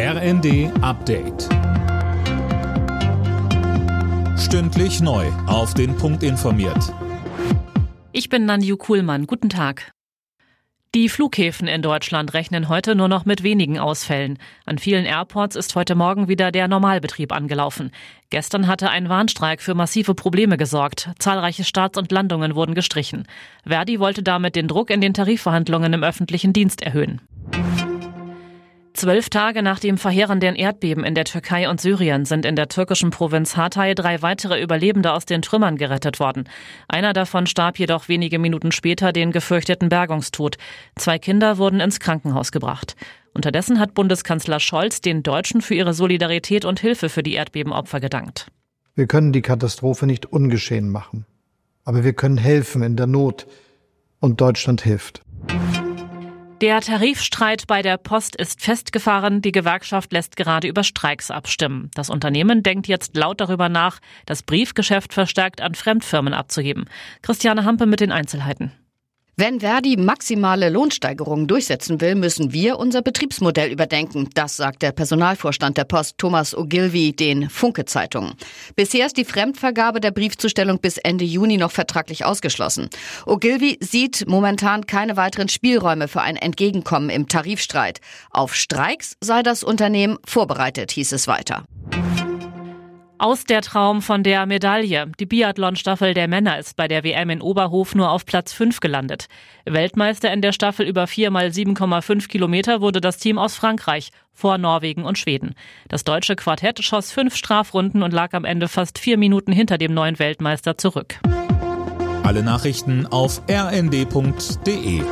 RND Update. Stündlich neu. Auf den Punkt informiert. Ich bin Nanju Kuhlmann. Guten Tag. Die Flughäfen in Deutschland rechnen heute nur noch mit wenigen Ausfällen. An vielen Airports ist heute Morgen wieder der Normalbetrieb angelaufen. Gestern hatte ein Warnstreik für massive Probleme gesorgt. Zahlreiche Starts und Landungen wurden gestrichen. Verdi wollte damit den Druck in den Tarifverhandlungen im öffentlichen Dienst erhöhen. Zwölf Tage nach dem verheerenden Erdbeben in der Türkei und Syrien sind in der türkischen Provinz Hatay drei weitere Überlebende aus den Trümmern gerettet worden. Einer davon starb jedoch wenige Minuten später den gefürchteten Bergungstod. Zwei Kinder wurden ins Krankenhaus gebracht. Unterdessen hat Bundeskanzler Scholz den Deutschen für ihre Solidarität und Hilfe für die Erdbebenopfer gedankt. Wir können die Katastrophe nicht ungeschehen machen, aber wir können helfen in der Not. Und Deutschland hilft. Der Tarifstreit bei der Post ist festgefahren. Die Gewerkschaft lässt gerade über Streiks abstimmen. Das Unternehmen denkt jetzt laut darüber nach, das Briefgeschäft verstärkt an Fremdfirmen abzugeben. Christiane Hampe mit den Einzelheiten. Wenn Verdi maximale Lohnsteigerungen durchsetzen will, müssen wir unser Betriebsmodell überdenken. Das sagt der Personalvorstand der Post Thomas Ogilvy den Funke Zeitungen. Bisher ist die Fremdvergabe der Briefzustellung bis Ende Juni noch vertraglich ausgeschlossen. Ogilvy sieht momentan keine weiteren Spielräume für ein Entgegenkommen im Tarifstreit. Auf Streiks sei das Unternehmen vorbereitet, hieß es weiter. Aus der Traum von der Medaille. Die Biathlon-Staffel der Männer ist bei der WM in Oberhof nur auf Platz 5 gelandet. Weltmeister in der Staffel über 4 mal 7,5 Kilometer wurde das Team aus Frankreich vor Norwegen und Schweden. Das deutsche Quartett schoss fünf Strafrunden und lag am Ende fast vier Minuten hinter dem neuen Weltmeister zurück. Alle Nachrichten auf rnd.de